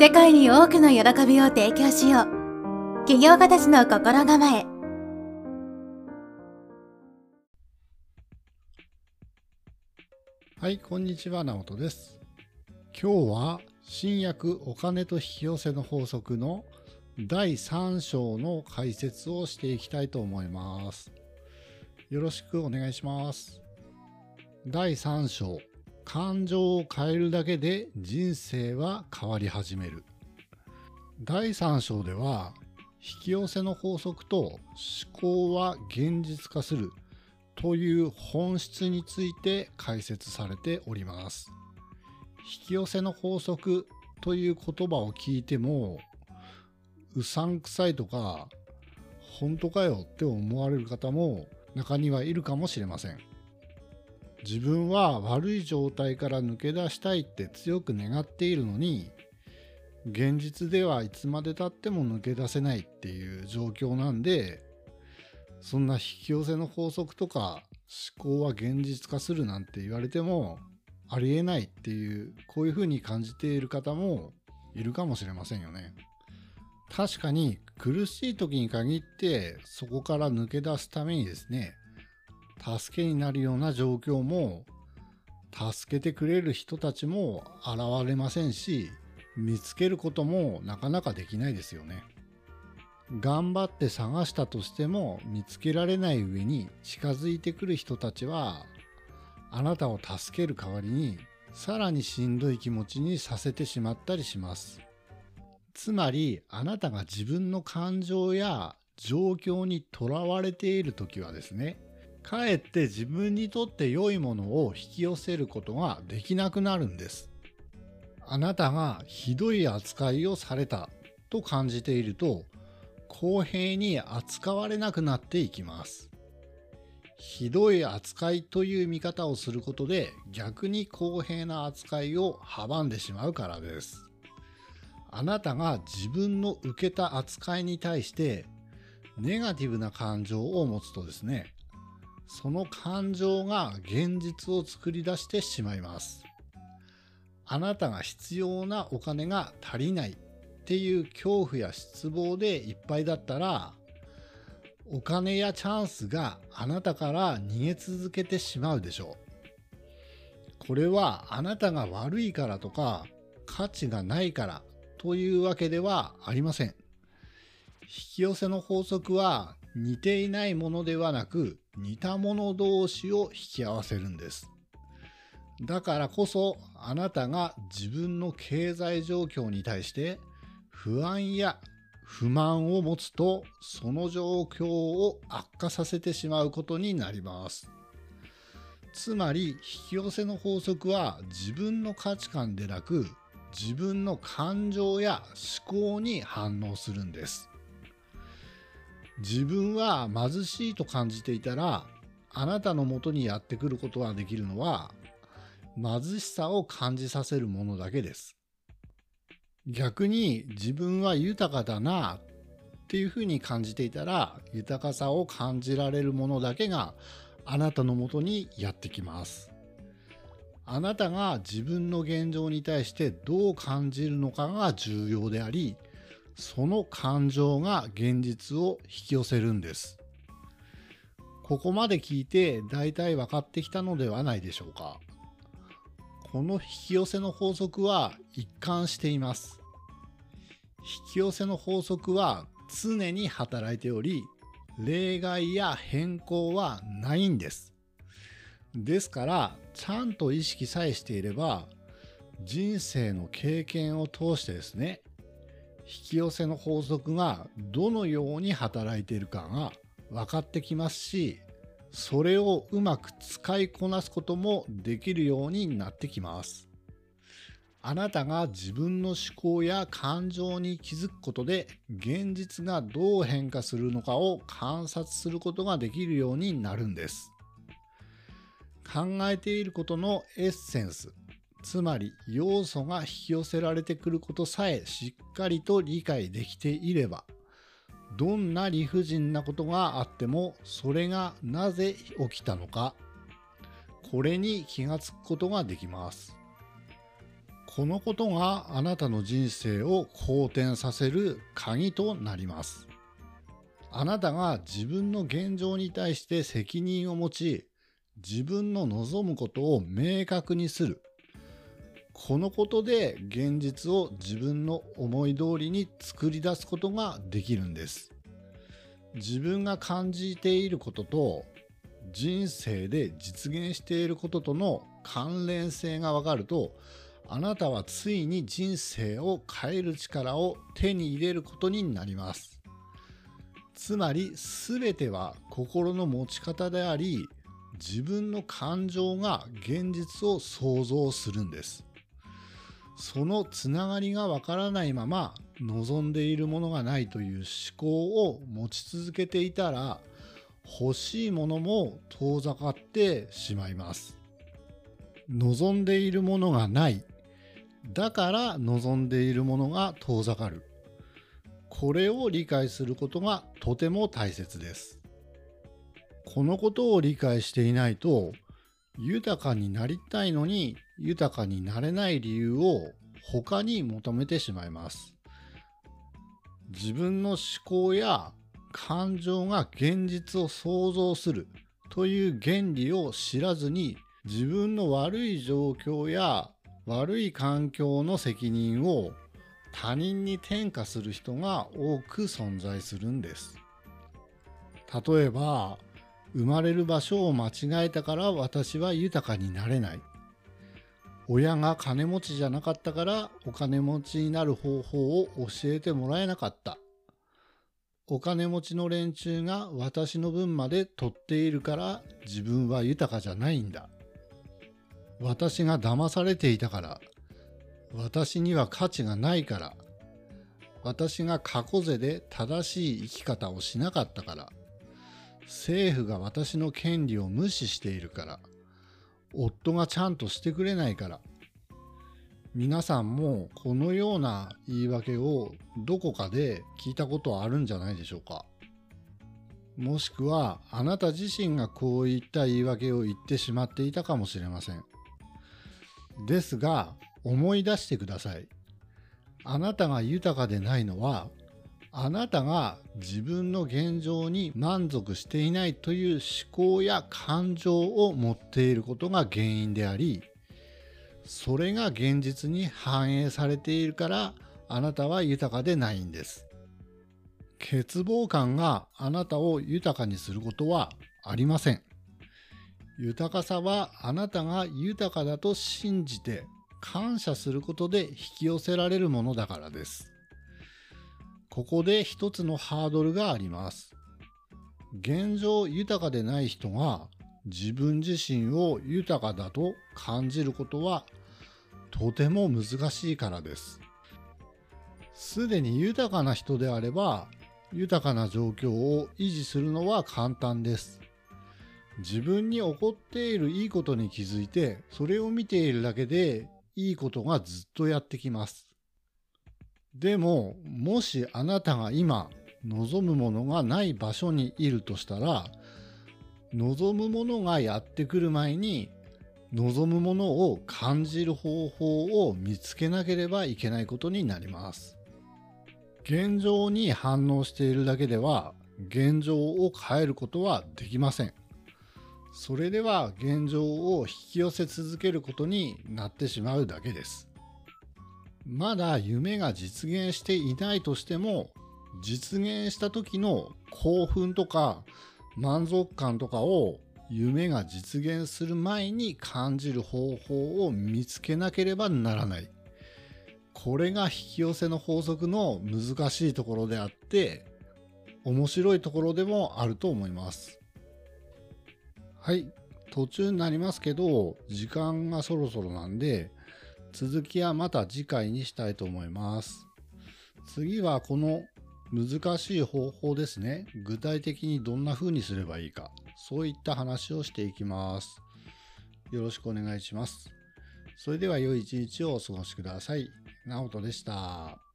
世界に多くの喜びを提供しよう。企業家たちの心構え。はい、こんにちは、直人です。今日は新薬お金と引き寄せの法則の第3章の解説をしていきたいと思います。よろしくお願いします。第3章、感情を変えるだけで人生は変わり始める。第3章では、引き寄せの法則と思考は現実化するという本質について解説されております。引き寄せの法則という言葉を聞いてもうさんくさいとか本当かよって思われる方も中にはいるかもしれません。自分は悪い状態から抜け出したいって強く願っているのに現実ではいつまでたっても抜け出せないっていう状況なんでそんな引き寄せの法則とか思考は現実化するなんて言われてもありえないっていうこういうふうに感じている方もいるかもしれませんよね。確かに苦しい時に限ってそこから抜け出すためにですね助けになるような状況も助けてくれる人たちも現れませんし見つけることもなかなかできないですよね。頑張って探したとしても見つけられない上に近づいてくる人たちはあなたを助ける代わりにさらにしんどい気持ちにさせてしまったりします。つまりあなたが自分の感情や状況にとらわれている時はですねかえって自分にとって良いものを引き寄せることができなくなるんです。あなたがひどい扱いをされたと感じていると公平に扱われなくなっていきます。ひどい扱いという見方をすることで逆に公平な扱いを阻んでしまうからです。あなたが自分の受けた扱いに対してネガティブな感情を持つとですね、その感情が現実を作り出してしまいます。あなたが必要なお金が足りないっていう恐怖や失望でいっぱいだったらお金やチャンスがあなたから逃げ続けてしまうでしょう。これはあなたが悪いからとか価値がないからというわけではありません。引き寄せの法則は似ていないものではなく似たもの同士を引き合わせるんです。だからこそあなたが自分の経済状況に対して不安や不満を持つとその状況を悪化させてしまうことになります。つまり引き寄せの法則は自分の価値観でなく自分の感情や思考に反応するんです。自分は貧しいと感じていたらあなたのもとにやってくることができるのは貧しさを感じさせるものだけです。逆に自分は豊かだなっていうふうに感じていたら豊かさを感じられるものだけがあなたのもとにやってきます。あなたが自分の現状に対してどう感じるのかが重要でありその感情が現実を引き寄せるんです。ここまで聞いて大体分かってきたのではないでしょうか。この引き寄せの法則は一貫しています。引き寄せの法則は常に働いており、例外や変更はないんです。ですから、ちゃんと意識さえしていれば、人生の経験を通してですね、引き寄せの法則がどのように働いているかが分かってきますし、それをうまく使いこなすこともできるようになってきます。あなたが自分の思考や感情に気づくことで現実がどう変化するのかを観察することができるようになるんです。考えていることのエッセンス、つまり要素が引き寄せられてくることさえしっかりと理解できていれば、どんな理不尽なことがあってもそれがなぜ起きたのかこれに気がつくことができますこのことがあなたの人生を好転させる鍵となります。あなたが自分の現状に対して責任を持ち、自分の望むことを明確にする。このことで現実を自分の思い通りに作り出すことができるんです。自分が感じていることと人生で実現していることとの関連性がわかるとあなたはついに人生を変える力を手に入れることになります。つまり全ては心の持ち方であり自分の感情が現実を想像するんです。そのつながりがわからないまま望んでいるものがないという思考を持ち続けていたら欲しいものも遠ざかってしまいます。望んでいるものがない。だから望んでいるものが遠ざかる。これを理解することがとても大切です。このことを理解していないと豊かになりたいのに豊かになれない理由を他に求めてしまいます。自分の思考や感情が現実を想像するという原理を知らずに自分の悪い状況や悪い環境の責任を他人に転嫁する人が多く存在するんです。例えば生まれる場所を間違えたから私は豊かになれない。親が金持ちじゃなかったからお金持ちになる方法を教えてもらえなかった。お金持ちの連中が私の分まで取っているから自分は豊かじゃないんだ。私が騙されていたから、私には価値がないから、私が過去勢で正しい生き方をしなかったから、政府が私の権利を無視しているから、夫がちゃんとしてくれないから、皆さんもこのような言い訳をどこかで聞いたことはあるんじゃないでしょうか。もしくはあなた自身がこういった言い訳を言ってしまっていたかもしれません。ですが思い出してください。あなたが豊かでないのはあなたが自分の現状に満足していないという思考や感情を持っていることが原因でありそれが現実に反映されているからあなたは豊かでないんです。欠乏感があなたを豊かにすることはありません。豊かさはあなたが豊かだと信じて感謝することで引き寄せられるものだからです。ここで一つのハードルがあります。現状豊かでない人が自分自身を豊かだと感じることはとても難しいからです。すでに豊かな人であれば豊かな状況を維持するのは簡単です。自分に起こっているいいことに気づいてそれを見ているだけでいいことがずっとやってきます。でも、もしあなたが今望むものがない場所にいるとしたら、望むものがやってくる前に、望むものを感じる方法を見つけなければいけないことになります。現状に反応しているだけでは、現状を変えることはできません。それでは現状を引き寄せ続けることになってしまうだけです。まだ夢が実現していないとしても実現した時の興奮とか満足感とかを夢が実現する前に感じる方法を見つけなければならない。これが引き寄せの法則の難しいところであって面白いところでもあると思います。はい。途中になりますけど時間がそろそろなんで続きはまた次回にしたいと思います。次はこの難しい方法ですね。具体的にどんな風にすればいいか。そういった話をしていきます。よろしくお願いします。それでは良い一日をお過ごしください。直人でした。